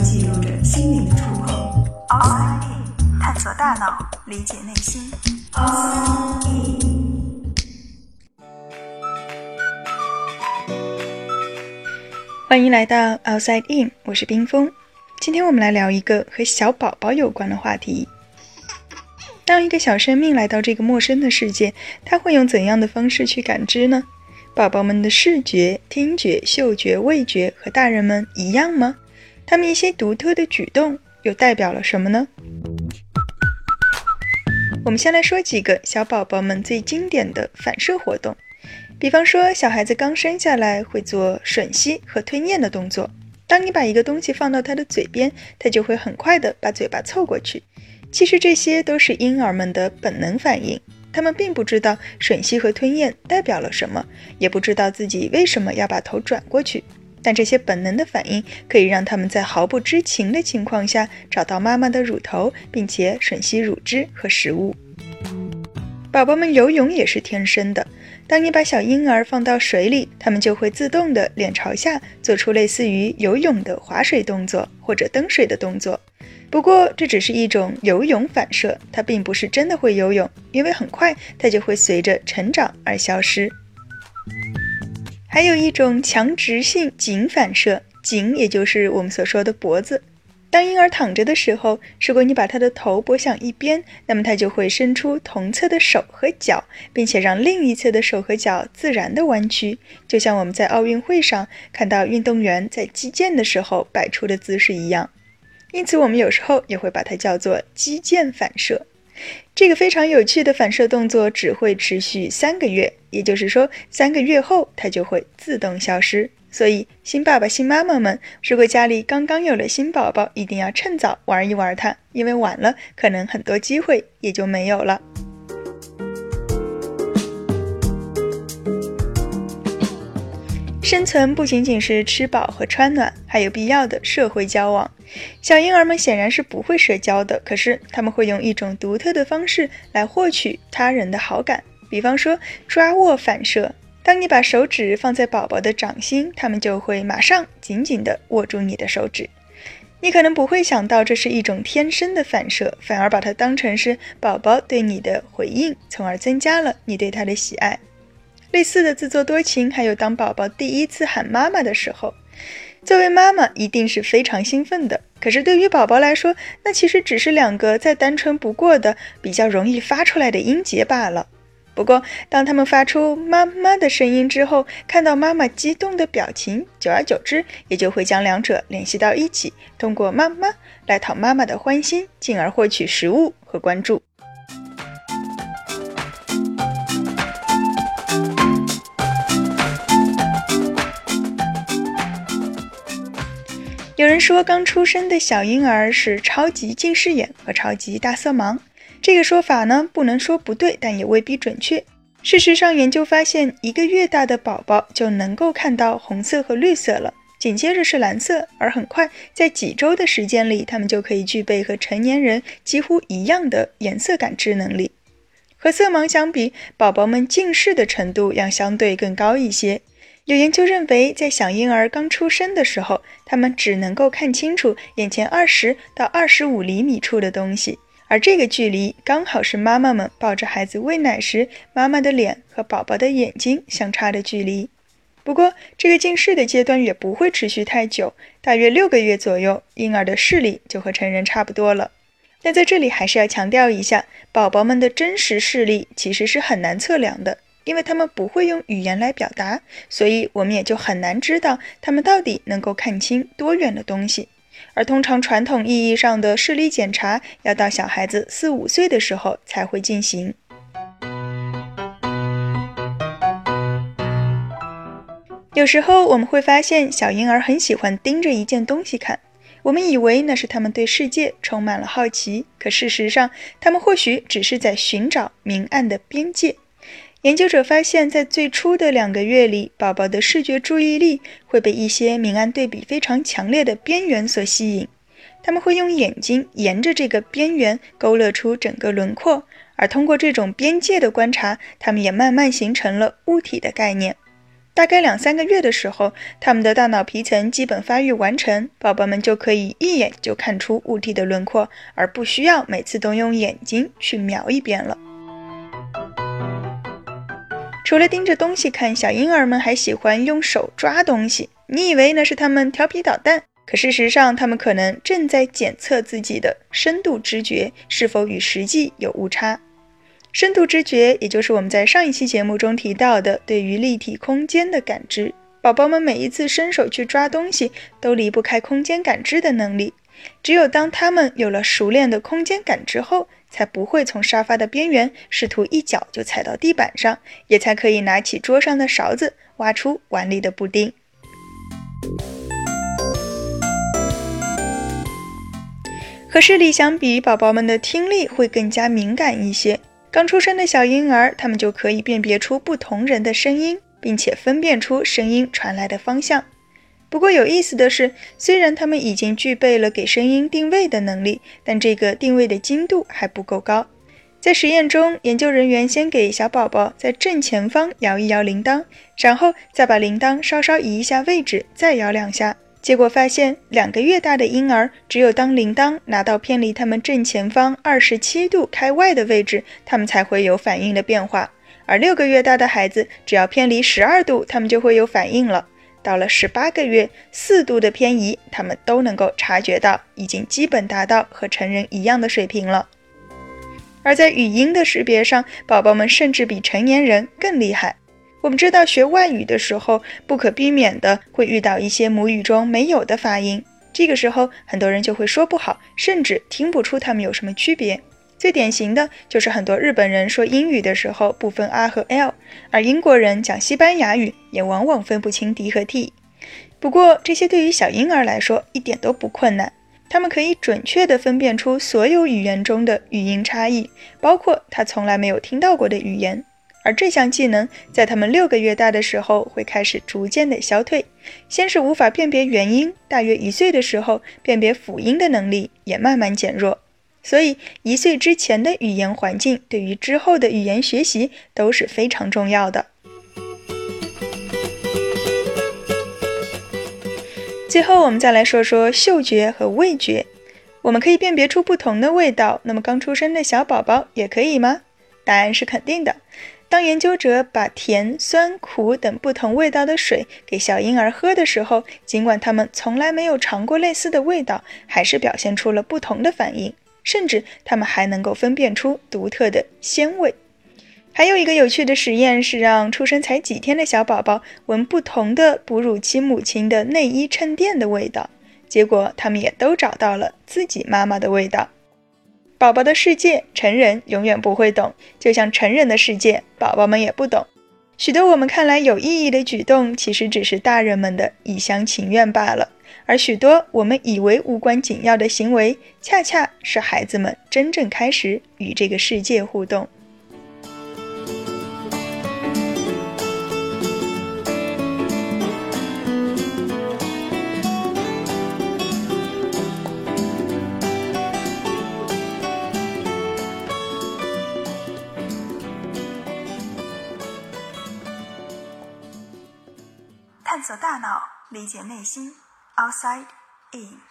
记录着心灵的触碰。Outside In，探索大脑，理解内心。Outside In。欢迎来到 Outside In，我是冰峰。今天我们来聊一个和小宝宝有关的话题。当一个小生命来到这个陌生的世界，他会用怎样的方式去感知呢？宝宝们的视觉、听觉、嗅觉、味觉和大人们一样吗？他们一些独特的举动又代表了什么呢？我们先来说几个小宝宝们最经典的反射活动，比方说，小孩子刚生下来会做吮吸和吞咽的动作。当你把一个东西放到他的嘴边，他就会很快的把嘴巴凑过去。其实这些都是婴儿们的本能反应。他们并不知道吮吸和吞咽代表了什么，也不知道自己为什么要把头转过去。但这些本能的反应可以让他们在毫不知情的情况下找到妈妈的乳头，并且吮吸乳汁和食物。宝宝们游泳也是天生的。当你把小婴儿放到水里，他们就会自动的脸朝下做出类似于游泳的划水动作或者蹬水的动作。不过，这只是一种游泳反射，它并不是真的会游泳，因为很快它就会随着成长而消失。还有一种强直性颈反射，颈也就是我们所说的脖子。当婴儿躺着的时候，如果你把他的头拨向一边，那么他就会伸出同侧的手和脚，并且让另一侧的手和脚自然的弯曲，就像我们在奥运会上看到运动员在击剑的时候摆出的姿势一样。因此，我们有时候也会把它叫做击剑反射。这个非常有趣的反射动作只会持续三个月，也就是说，三个月后它就会自动消失。所以，新爸爸、新妈妈们，如果家里刚刚有了新宝宝，一定要趁早玩一玩它，因为晚了，可能很多机会也就没有了。生存不仅仅是吃饱和穿暖，还有必要的社会交往。小婴儿们显然是不会社交的，可是他们会用一种独特的方式来获取他人的好感，比方说抓握反射。当你把手指放在宝宝的掌心，他们就会马上紧紧地握住你的手指。你可能不会想到这是一种天生的反射，反而把它当成是宝宝对你的回应，从而增加了你对他的喜爱。类似的自作多情，还有当宝宝第一次喊妈妈的时候，作为妈妈一定是非常兴奋的。可是对于宝宝来说，那其实只是两个再单纯不过的、比较容易发出来的音节罢了。不过，当他们发出妈妈的声音之后，看到妈妈激动的表情，久而久之，也就会将两者联系到一起，通过妈妈来讨妈妈的欢心，进而获取食物和关注。有人说，刚出生的小婴儿是超级近视眼和超级大色盲。这个说法呢，不能说不对，但也未必准确。事实上，研究发现，一个月大的宝宝就能够看到红色和绿色了，紧接着是蓝色，而很快，在几周的时间里，他们就可以具备和成年人几乎一样的颜色感知能力。和色盲相比，宝宝们近视的程度要相对更高一些。有研究认为，在小婴儿刚出生的时候，他们只能够看清楚眼前二十到二十五厘米处的东西，而这个距离刚好是妈妈们抱着孩子喂奶时，妈妈的脸和宝宝的眼睛相差的距离。不过，这个近视的阶段也不会持续太久，大约六个月左右，婴儿的视力就和成人差不多了。但在这里还是要强调一下，宝宝们的真实视力其实是很难测量的。因为他们不会用语言来表达，所以我们也就很难知道他们到底能够看清多远的东西。而通常传统意义上的视力检查要到小孩子四五岁的时候才会进行。有时候我们会发现小婴儿很喜欢盯着一件东西看，我们以为那是他们对世界充满了好奇，可事实上，他们或许只是在寻找明暗的边界。研究者发现，在最初的两个月里，宝宝的视觉注意力会被一些明暗对比非常强烈的边缘所吸引。他们会用眼睛沿着这个边缘勾勒出整个轮廓，而通过这种边界的观察，他们也慢慢形成了物体的概念。大概两三个月的时候，他们的大脑皮层基本发育完成，宝宝们就可以一眼就看出物体的轮廓，而不需要每次都用眼睛去瞄一遍了。除了盯着东西看，小婴儿们还喜欢用手抓东西。你以为那是他们调皮捣蛋，可事实上，他们可能正在检测自己的深度知觉是否与实际有误差。深度知觉，也就是我们在上一期节目中提到的对于立体空间的感知。宝宝们每一次伸手去抓东西，都离不开空间感知的能力。只有当他们有了熟练的空间感知后，才不会从沙发的边缘试图一脚就踩到地板上，也才可以拿起桌上的勺子挖出碗里的布丁。和视力相比，宝宝们的听力会更加敏感一些。刚出生的小婴儿，他们就可以辨别出不同人的声音，并且分辨出声音传来的方向。不过有意思的是，虽然他们已经具备了给声音定位的能力，但这个定位的精度还不够高。在实验中，研究人员先给小宝宝在正前方摇一摇铃铛，然后再把铃铛稍稍移一下位置，再摇两下。结果发现，两个月大的婴儿，只有当铃铛拿到偏离他们正前方二十七度开外的位置，他们才会有反应的变化；而六个月大的孩子，只要偏离十二度，他们就会有反应了。到了十八个月，四度的偏移，他们都能够察觉到，已经基本达到和成人一样的水平了。而在语音的识别上，宝宝们甚至比成年人更厉害。我们知道学外语的时候，不可避免的会遇到一些母语中没有的发音，这个时候很多人就会说不好，甚至听不出它们有什么区别。最典型的就是很多日本人说英语的时候不分 r 和 l，而英国人讲西班牙语也往往分不清 d 和 t。不过这些对于小婴儿来说一点都不困难，他们可以准确地分辨出所有语言中的语音差异，包括他从来没有听到过的语言。而这项技能在他们六个月大的时候会开始逐渐的消退，先是无法辨别元音，大约一岁的时候，辨别辅音的能力也慢慢减弱。所以，一岁之前的语言环境对于之后的语言学习都是非常重要的。最后，我们再来说说嗅觉和味觉。我们可以辨别出不同的味道，那么刚出生的小宝宝也可以吗？答案是肯定的。当研究者把甜、酸、苦等不同味道的水给小婴儿喝的时候，尽管他们从来没有尝过类似的味道，还是表现出了不同的反应，甚至他们还能够分辨出独特的鲜味。还有一个有趣的实验是让出生才几天的小宝宝闻不同的哺乳期母亲的内衣衬垫的味道，结果他们也都找到了自己妈妈的味道。宝宝的世界，成人永远不会懂，就像成人的世界，宝宝们也不懂。许多我们看来有意义的举动，其实只是大人们的一厢情愿罢了；而许多我们以为无关紧要的行为，恰恰是孩子们真正开始与这个世界互动。大脑，理解内心。Outside in。